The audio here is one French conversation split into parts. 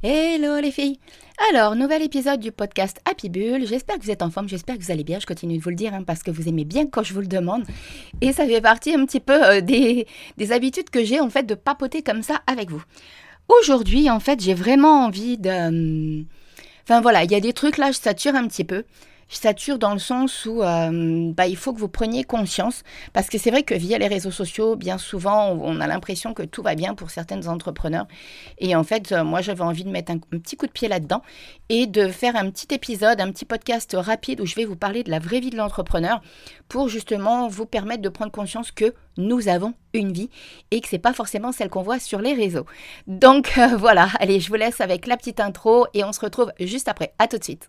Hello les filles Alors, nouvel épisode du podcast Happy Bull. J'espère que vous êtes en forme, j'espère que vous allez bien. Je continue de vous le dire hein, parce que vous aimez bien quand je vous le demande. Et ça fait partie un petit peu euh, des, des habitudes que j'ai en fait de papoter comme ça avec vous. Aujourd'hui, en fait, j'ai vraiment envie de... Hum, enfin voilà, il y a des trucs là, je sature un petit peu je sature dans le sens où euh, bah, il faut que vous preniez conscience, parce que c'est vrai que via les réseaux sociaux, bien souvent, on a l'impression que tout va bien pour certaines entrepreneurs. Et en fait, euh, moi, j'avais envie de mettre un, petit coup de pied là-dedans et de faire un petit épisode, un petit podcast rapide où je vais vous parler de la vraie vie de l'entrepreneur pour justement vous permettre de prendre conscience que nous avons une vie et que c'est pas forcément celle qu'on voit sur les réseaux. Donc euh, voilà, allez, je vous laisse avec la petite intro et on se retrouve juste après. À tout de suite.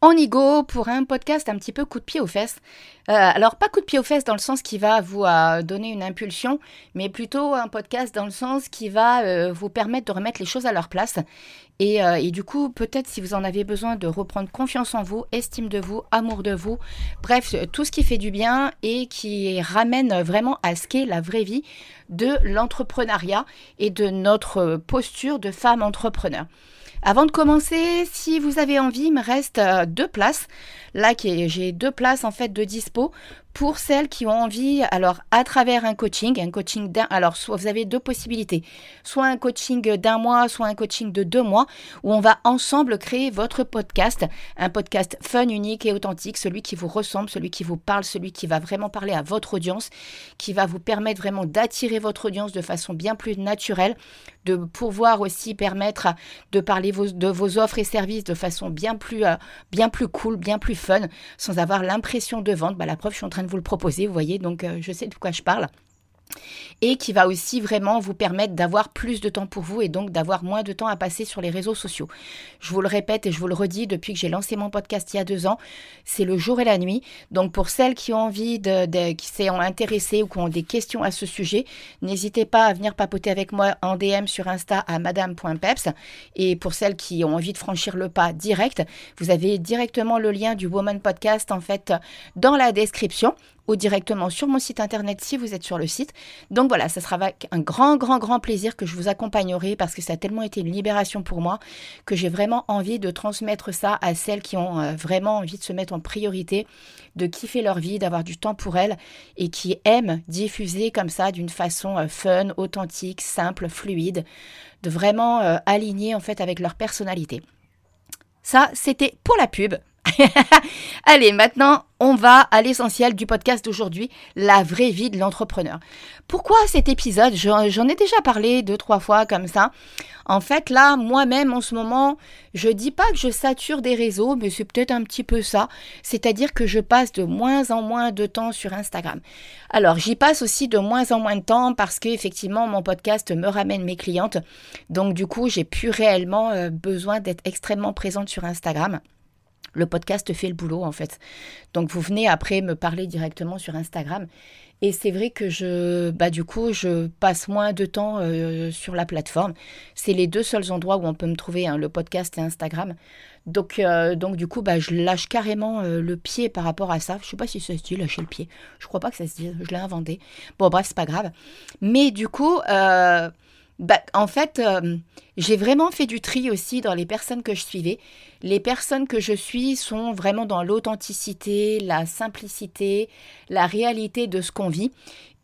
on y go pour un podcast un petit peu coup de pied aux fesses. Euh, alors pas coup de pied aux fesses dans le sens qui va vous euh, donner une impulsion, mais plutôt un podcast dans le sens qui va euh, vous permettre de remettre les choses à leur place. Et, et du coup, peut-être si vous en avez besoin de reprendre confiance en vous, estime de vous, amour de vous, bref, tout ce qui fait du bien et qui ramène vraiment à ce qu'est la vraie vie de l'entrepreneuriat et de notre posture de femme entrepreneur. Avant de commencer, si vous avez envie, il me reste euh, deux places. Là, j'ai deux places en fait de dispo pour celles qui ont envie, alors à travers un coaching, un coaching d'un, alors soit vous avez deux possibilités, soit un coaching d'un mois, soit un coaching de deux mois, où on va ensemble créer votre podcast, un podcast fun, unique et authentique, celui qui vous ressemble, celui qui vous parle, celui qui va vraiment parler à votre audience, qui va vous permettre vraiment d'attirer votre audience de façon bien plus naturelle, de pouvoir aussi permettre de parler de vos offres et services de façon bien plus, euh, bien plus cool, bien plus fun, sans avoir l'impression de vendre. Bah, la preuve, je suis en train de vous le proposer, vous voyez, donc euh, je sais de quoi je parle et qui va aussi vraiment vous permettre d'avoir plus de temps pour vous et donc d'avoir moins de temps à passer sur les réseaux sociaux. Je vous le répète et je vous le redis depuis que j'ai lancé mon podcast il y a deux ans, c'est le jour et la nuit. Donc pour celles qui ont envie de, qui s'en intéressées ou qui ont des questions à ce sujet, n'hésitez pas à venir papoter avec moi en DM sur Insta à madame.peps et pour celles qui ont envie de franchir le pas direct, vous avez directement le lien du Woman Podcast en fait dans la description ou directement sur mon site internet si vous êtes sur le site. Donc voilà, ce sera avec un grand, grand, grand plaisir que je vous accompagnerai parce que ça a tellement été une libération pour moi que j'ai vraiment envie de transmettre ça à celles qui ont euh, vraiment envie de se mettre en priorité, de kiffer leur vie, d'avoir du temps pour elles et qui aiment diffuser comme ça d'une façon euh, fun, authentique, simple, fluide, de vraiment euh, aligner en fait avec leur personnalité. Ça, c'était pour la pub. Allez, maintenant, on va à l'essentiel du podcast d'aujourd'hui, la vraie vie de l'entrepreneur. Pourquoi cet épisode? J'en ai déjà parlé deux, trois fois comme ça. En fait, là, moi-même, en ce moment, je dis pas que je sature des réseaux, mais c'est peut-être un petit peu ça. C'est-à-dire que je passe de moins en moins de temps sur Instagram. Alors, j'y passe aussi de moins en moins de temps parce qu'effectivement, mon podcast me ramène mes clientes. Donc, du coup, j'ai plus réellement euh, besoin d'être extrêmement présente sur Instagram. Le podcast fait le boulot en fait. Donc vous venez après me parler directement sur Instagram. Et c'est vrai que je, bah du coup, je passe moins de temps euh, sur la plateforme. C'est les deux seuls endroits où on peut me trouver, hein, le podcast et Instagram. Donc, euh, donc du coup, bah, je lâche carrément euh, le pied par rapport à ça. Je sais pas si ça se dit lâcher le pied. Je crois pas que ça se dit. Je l'ai inventé. Bon, bref, c'est pas grave. Mais du coup, bah, En fait, euh, j'ai vraiment fait du tri aussi dans les personnes que je suivais. Les personnes que je suis sont vraiment dans l'authenticité, la simplicité, la réalité de ce qu'on vit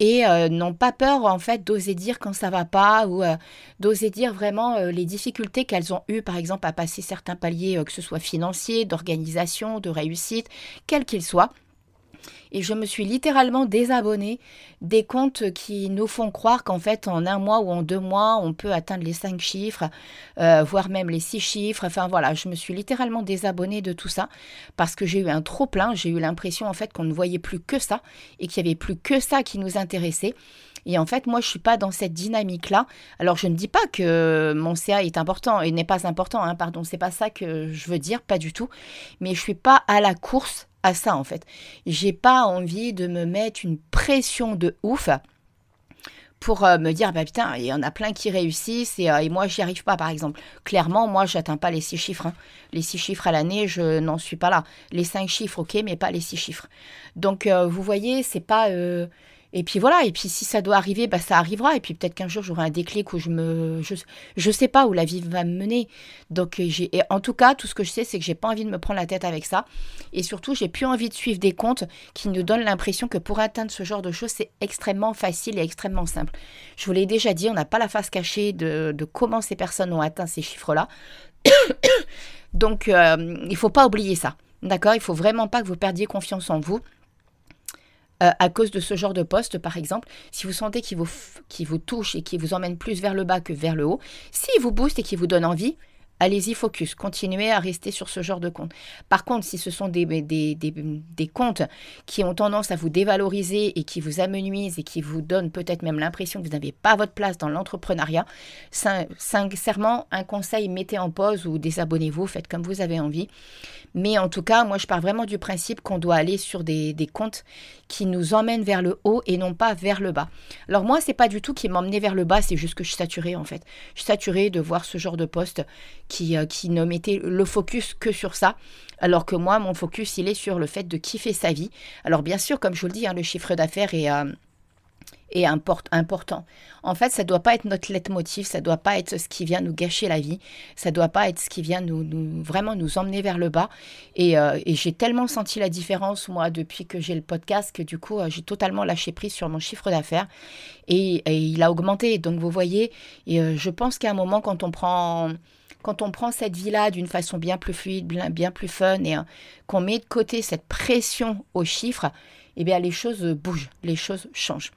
et euh, n'ont pas peur en fait d'oser dire quand ça va pas ou euh, d'oser dire vraiment les difficultés qu'elles ont eues par exemple à passer certains paliers que ce soit financier, d'organisation, de réussite, quel qu'il soit et je me suis littéralement désabonnée des comptes qui nous font croire qu'en fait en un mois ou en deux mois on peut atteindre les cinq chiffres, euh, voire même les six chiffres. Enfin voilà, je me suis littéralement désabonnée de tout ça parce que j'ai eu un trop plein. J'ai eu l'impression en fait qu'on ne voyait plus que ça et qu'il n'y avait plus que ça qui nous intéressait. Et en fait, moi, je suis pas dans cette dynamique-là. Alors, je ne dis pas que mon CA est important et n'est pas important, hein, pardon, c'est pas ça que je veux dire, pas du tout. Mais je suis pas à la course à ça en fait. J'ai pas envie de me mettre une pression de ouf pour euh, me dire bah putain il y en a plein qui réussissent et, euh, et moi j'y arrive pas par exemple clairement moi j'atteins pas les six chiffres hein. les six chiffres à l'année je n'en suis pas là les cinq chiffres ok mais pas les six chiffres donc euh, vous voyez c'est pas et puis voilà, et puis si ça doit arriver, bah ça arrivera. Et puis peut-être qu'un jour j'aurai un déclic où je me, je, je sais pas où la vie va me mener. Donc euh, j'ai, en tout cas, tout ce que je sais, c'est que j'ai pas envie de me prendre la tête avec ça. Et surtout, j'ai plus envie de suivre des comptes qui nous donnent l'impression que pour atteindre ce genre de choses, c'est extrêmement facile et extrêmement simple. Je vous l'ai déjà dit, on n'a pas la face cachée de, de comment ces personnes ont atteint ces chiffres-là. Donc, euh, il faut pas oublier ça. D'accord? Il faut vraiment pas que vous perdiez confiance en vous. Euh, à cause de ce genre de poste, par exemple, si vous sentez qu'il vous, vous touche et qu'il vous emmène plus vers le bas que vers le haut, s'il vous booste et qu'il vous donne envie, allez-y focus, continuez à rester sur ce genre de compte. Par contre, si ce sont des, des, comptes qui ont tendance à vous dévaloriser et qui vous amenuisent et qui vous donnent peut-être même l'impression que vous n'avez pas votre place dans l'entrepreneuriat, sincèrement, un conseil, mettez en pause ou désabonnez-vous, faites comme vous avez envie. Mais en tout cas, moi, je pars vraiment du principe qu'on doit aller sur des, des, comptes qui nous emmènent vers le haut et non pas vers le bas. Alors moi, c'est pas du tout qui m'emmenait vers le bas, c'est juste que je suis saturée en fait. Je suis saturée de voir ce genre de poste qui, euh, qui ne mettait le focus que sur ça. Alors que moi, mon focus, il est sur le fait de kiffer sa vie. Alors bien sûr, comme je vous le dis, hein, le chiffre d'affaires est... Euh, est important. En fait, ça ne doit pas être notre leitmotiv, ça ne doit pas être ce qui vient nous gâcher la vie, ça ne doit pas être ce qui vient nous, vraiment nous emmener vers le bas. Euh, et, j'ai tellement senti la différence, moi, depuis que j'ai le podcast, que du coup, j'ai totalement lâché prise sur mon chiffre d'affaires et, il a augmenté. Donc, vous voyez, et, je pense qu'à un moment, quand on prend quand on prend cette vie-là d'une façon bien plus fluide, bien, plus fun, et qu'on met de côté cette pression aux chiffres, eh bien les choses bougent, les choses changent.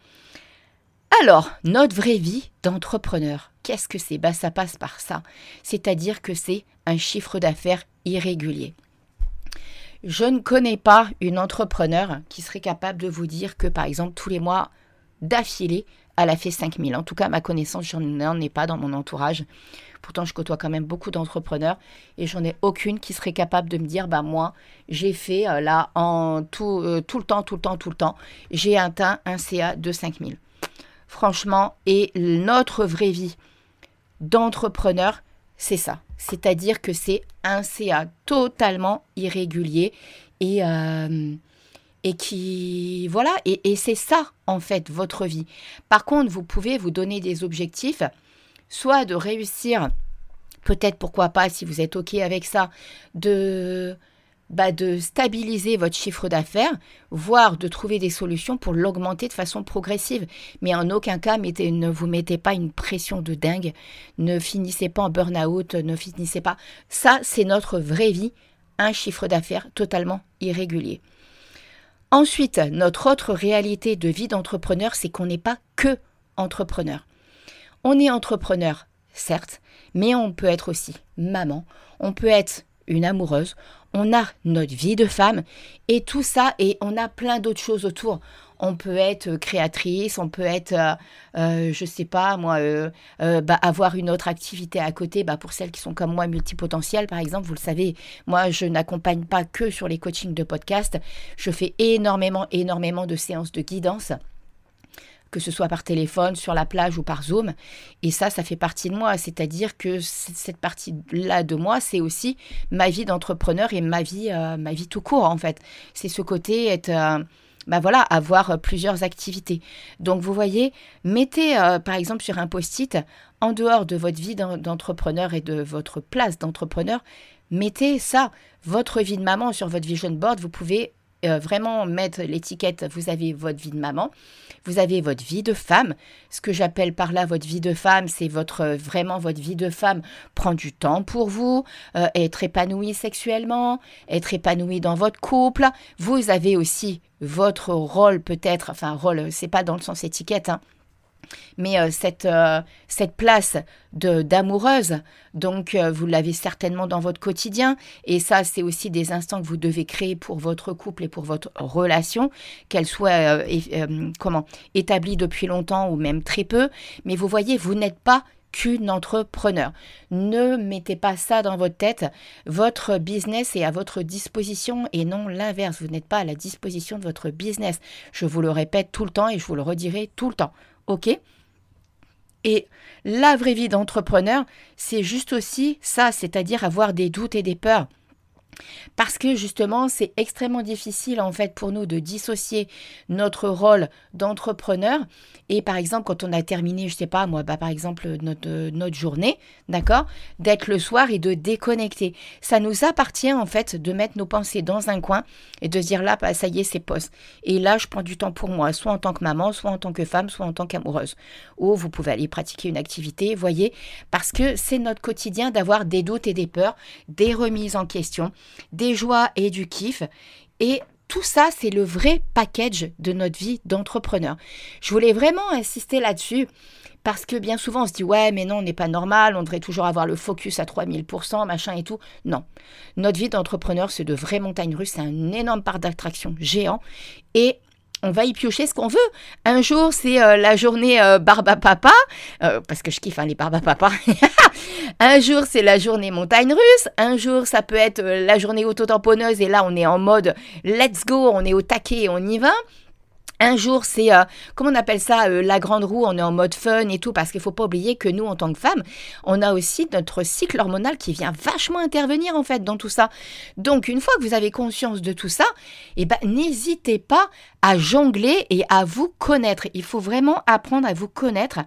Alors, notre vraie vie d'entrepreneur, qu'est-ce que c'est? Bah, Ça passe par ça. C'est-à-dire que c'est un chiffre d'affaires irrégulier. Je ne connais pas une entrepreneur qui serait capable de vous dire que, par exemple, tous les mois d'affilée, elle a fait 5000. En tout cas, ma connaissance, je n'en ai pas dans mon entourage. Pourtant, je côtoie quand même beaucoup d'entrepreneurs et j'en ai aucune qui serait capable de me dire, bah moi, j'ai fait euh, là en tout, euh, tout le temps, tout le temps, tout le temps, j'ai atteint un CA de 5000 franchement, et notre vraie vie d'entrepreneur, c'est ça. C'est-à-dire que c'est un CA totalement irrégulier et, euh, qui... Voilà, et c'est ça, en fait, votre vie. Par contre, vous pouvez vous donner des objectifs, soit de réussir, peut-être pourquoi pas, si vous êtes OK avec ça, de bah, de stabiliser votre chiffre d'affaires, voire de trouver des solutions pour l'augmenter de façon progressive. Mais en aucun cas, ne vous mettez pas une pression de dingue, ne finissez pas en burn-out, ne finissez pas. Ça, c'est notre vraie vie, un chiffre d'affaires totalement irrégulier. Ensuite, notre autre réalité de vie d'entrepreneur, c'est qu'on n'est pas que entrepreneur. On est entrepreneur, certes, mais on peut être aussi maman, on peut être une amoureuse, on a notre vie de femme et tout ça, et on a plein d'autres choses autour. On peut être créatrice, on peut être, euh, euh, je sais pas moi, euh, bah, avoir une autre activité à côté. Bah, pour celles qui sont comme moi multipotentielles, par exemple, vous le savez, moi je n'accompagne pas que sur les coachings de podcast. Je fais énormément, énormément de séances de guidance que ce soit par téléphone, sur la plage ou par Zoom. Et ça, ça fait partie de moi. C'est-à-dire que cette partie-là de moi, c'est aussi ma vie d'entrepreneur et ma vie, euh, ma vie tout court, en fait. C'est ce côté être... Euh, bah voilà, avoir plusieurs activités. Donc vous voyez, mettez par exemple sur un post-it, en dehors de votre vie d'entrepreneur et de votre place d'entrepreneur, mettez ça, votre vie de maman sur votre vision board. Vous pouvez euh, vraiment mettre l'étiquette, vous avez votre vie de maman, vous avez votre vie de femme. Ce que j'appelle par là votre vie de femme, c'est votre vraiment votre vie de femme. Prendre du temps pour vous, euh, être épanoui sexuellement, être épanoui dans votre couple. Vous avez aussi votre rôle peut-être, enfin rôle, c'est pas dans le sens étiquette, hein, mais euh, cette, euh, cette place d'amoureuse, donc euh, vous l'avez certainement dans votre quotidien, et ça c'est aussi des instants que vous devez créer pour votre couple et pour votre relation, qu'elle soit comment établie depuis longtemps ou même très peu, mais vous voyez, vous n'êtes pas qu'une entrepreneur. Ne mettez pas ça dans votre tête. Votre business est à votre disposition et non l'inverse. Vous n'êtes pas à la disposition de votre business. Je vous le répète tout le temps et je vous le redirai tout le temps. OK Et la vraie vie d'entrepreneur, c'est juste aussi ça, c'est-à-dire avoir des doutes et des peurs. Parce que justement, c'est extrêmement difficile en fait pour nous de dissocier notre rôle d'entrepreneur et par exemple quand on a terminé, je sais pas moi, bah, par exemple notre, notre journée, d'accord, d'être le soir et de déconnecter. Ça nous appartient en fait de mettre nos pensées dans un coin et de dire là, bah, ça y est, c'est poste. Et là, je prends du temps pour moi, soit en tant que maman, soit en tant que femme, soit en tant qu'amoureuse. Ou vous pouvez aller pratiquer une activité, voyez, parce que c'est notre quotidien d'avoir des doutes et des peurs, des remises en question des joies et du kiff. Et tout ça, c'est le vrai package de notre vie d'entrepreneur. Je voulais vraiment insister là-dessus parce que bien souvent on se dit ouais mais non on n'est pas normal, on devrait toujours avoir le focus à 3000%, machin et tout. Non, notre vie d'entrepreneur c'est de vraies montagnes russes, c'est un énorme part d'attraction géant et on va y piocher ce qu'on veut. Un jour, c'est euh, la journée euh, barbe papa, euh, parce que je kiffe hein, les barbe papa. un jour, c'est la journée montagne russe. Un jour, ça peut être la journée auto-tamponneuse, et là, on est en mode let's go, on est au taquet, on y va. Un jour, c'est, euh, comment on appelle ça, euh, la grande roue, on est en mode fun et tout, parce qu'il faut pas oublier que nous, en tant que femmes, on a aussi notre cycle hormonal qui vient vachement intervenir, en fait, dans tout ça. Donc, une fois que vous avez conscience de tout ça, eh ben, n'hésitez pas à jongler et à vous connaître. Il faut vraiment apprendre à vous connaître.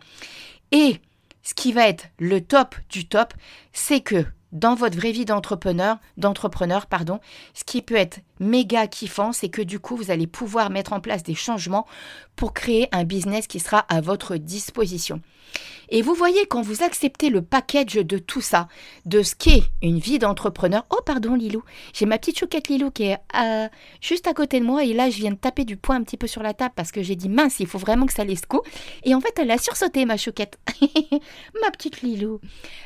Et ce qui va être le top du top, c'est que dans votre vraie vie d'entrepreneur, d'entrepreneur, pardon, ce qui peut être méga kiffant, c'est que du coup, vous allez pouvoir mettre en place des changements pour créer un business qui sera à votre disposition. Et vous voyez, quand vous acceptez le package de tout ça, de ce qu'est une vie d'entrepreneur, oh pardon Lilou, j'ai ma petite chouquette Lilou qui est euh, juste à côté de moi et là je viens de taper du poing un petit peu sur la table parce que j'ai dit mince, il faut vraiment que ça laisse coup. Et en fait, elle a sursauté ma chouquette. ma petite Lilou.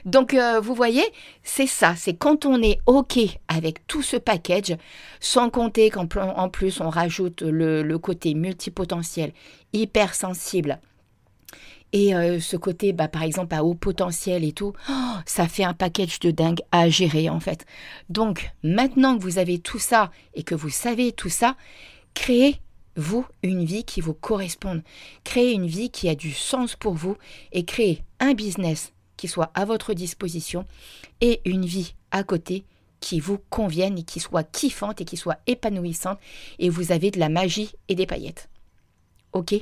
Donc euh, vous voyez, c'est ça, c'est quand on est OK avec tout ce package, sans compter qu'en plus on rajoute le, le côté multipotentiel, hypersensible et euh, ce côté, bah, par exemple, à haut potentiel et tout, oh, ça fait un package de dingue à gérer en fait. Donc maintenant que vous avez tout ça et que vous savez tout ça, créez vous une vie qui vous corresponde. Créez une vie qui a du sens pour vous et créez un business qui soit à votre disposition et une vie à côté qui vous convienne et qui soit kiffante et qui soit épanouissante et vous avez de la magie et des paillettes. Ok?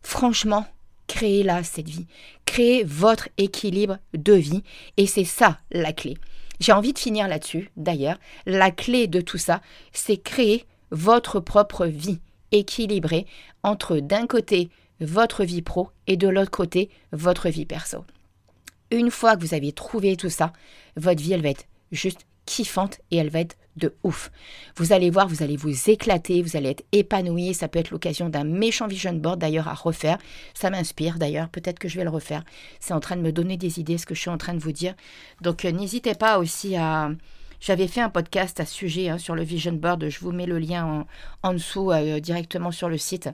Franchement, créez-la, cette vie. Créez votre équilibre de vie. Et c'est ça la clé. J'ai envie de finir là-dessus, d'ailleurs. La clé de tout ça, c'est créer votre propre vie équilibrée entre d'un côté votre vie pro et de l'autre côté votre vie perso. Une fois que vous avez trouvé tout ça, votre vie, elle va être juste kiffante et elle va être de ouf. Vous allez voir, vous allez vous éclater, vous allez être épanoui. Ça peut être l'occasion d'un méchant vision board d'ailleurs à refaire. Ça m'inspire d'ailleurs, peut-être que je vais le refaire. C'est en train de me donner des idées, ce que je suis en train de vous dire. Donc euh, n'hésitez pas aussi à... J'avais fait un podcast à ce sujet hein, sur le vision board. Je vous mets le lien en, dessous euh, directement sur le site.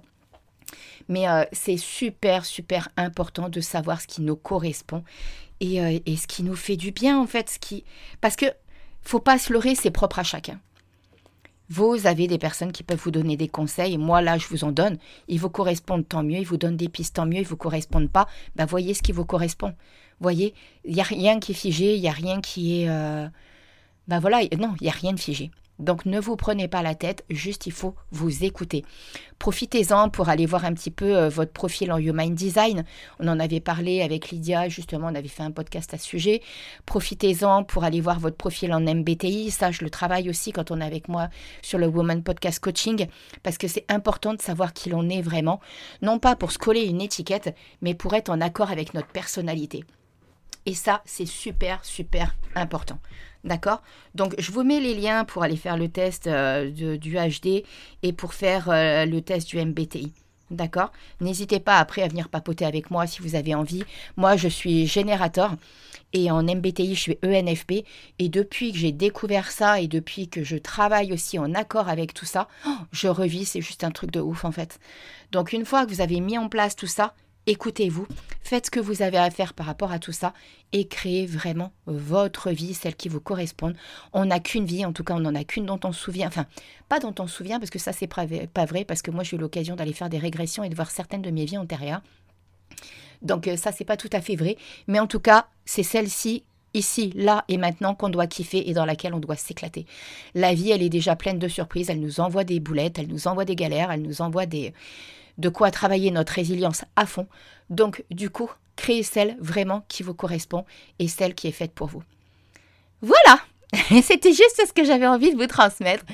Mais euh, c'est super, super important de savoir ce qui nous correspond et, et, ce qui nous fait du bien, en fait. Ce. Parce que faut pas se leurrer, c'est propre à chacun. Vous avez des personnes qui peuvent vous donner des conseils. Moi, là, je vous en donne. Ils vous correspondent, tant mieux. Ils vous donnent des pistes, tant mieux. Ils vous correspondent pas. Ben, voyez ce qui vous correspond. Voyez, il n'y a rien qui est figé. Il n'y a rien qui est... Ben voilà, non, il n'y a rien de figé. Donc ne vous prenez pas la tête, juste il faut vous écouter. Profitez-en pour aller voir un petit peu euh, votre profil en Human Design. On en avait parlé avec Lydia, justement, on avait fait un podcast à ce sujet. Profitez-en pour aller voir votre profil en MBTI. Ça, je le travaille aussi quand on est avec moi sur le Woman Podcast Coaching, parce que c'est important de savoir qui l'on est vraiment. Non pas pour se coller une étiquette, mais pour être en accord avec notre personnalité. Et ça, c'est super, super important. D'accord? Donc, je vous mets les liens pour aller faire le test euh, du HD et pour faire euh, le test du MBTI. D'accord? N'hésitez pas après à venir papoter avec moi si vous avez envie. Moi, je suis générateur et en MBTI, je suis ENFP. Et depuis que j'ai découvert ça et depuis que je travaille aussi en accord avec tout ça, oh, je revis, c'est juste un truc de ouf en fait. Donc, une fois que vous avez mis en place tout ça, écoutez-vous, faites ce que vous avez à faire par rapport à tout ça et créez vraiment votre vie, celle qui vous correspond. On n'a qu'une vie, en tout cas on n'en a qu'une dont on se souvient, enfin pas dont on se souvient parce que ça c'est pas vrai, parce que moi j'ai eu l'occasion d'aller faire des régressions et de voir certaines de mes vies antérieures. Donc euh, ça c'est pas tout à fait vrai, mais en tout cas c'est celle-ci ici, là et maintenant qu'on doit kiffer et dans laquelle on doit s'éclater. La vie, elle est déjà pleine de surprises, elle nous envoie des boulettes, elle nous envoie des galères, elle nous envoie des, de quoi travailler notre résilience à fond. Donc, du coup, créez celle vraiment qui vous correspond et celle qui est faite pour vous. Voilà C'était juste ce que j'avais envie de vous transmettre.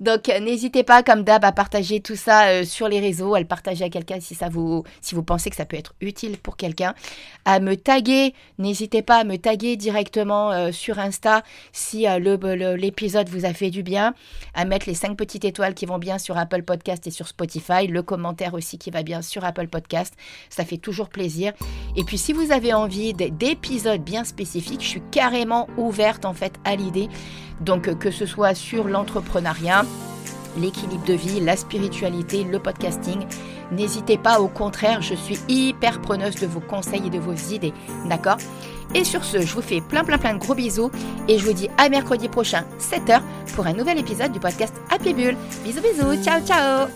Donc euh, n'hésitez pas, comme d'hab, à partager tout ça euh, sur les réseaux, à le partager à quelqu'un si ça vous, pensez que ça peut être utile pour quelqu'un, à me taguer. N'hésitez pas à me taguer directement euh, sur Insta si l'épisode vous a fait du bien, à mettre les cinq petites étoiles qui vont bien sur Apple Podcast et sur Spotify, le commentaire aussi qui va bien sur Apple Podcast. Ça fait toujours plaisir. Et puis si vous avez envie d'épisodes bien spécifiques, je suis carrément ouverte en fait à l'idée donc que ce soit sur l'entrepreneuriat, l'équilibre de vie, la spiritualité, le podcasting, n'hésitez pas, au contraire, je suis hyper preneuse de vos conseils et de vos idées, d'accord? Et sur ce, je vous fais plein plein plein de gros bisous et je vous dis à mercredi prochain, 7h, pour un nouvel épisode du podcast Happy Bull. Bisous bisous, ciao ciao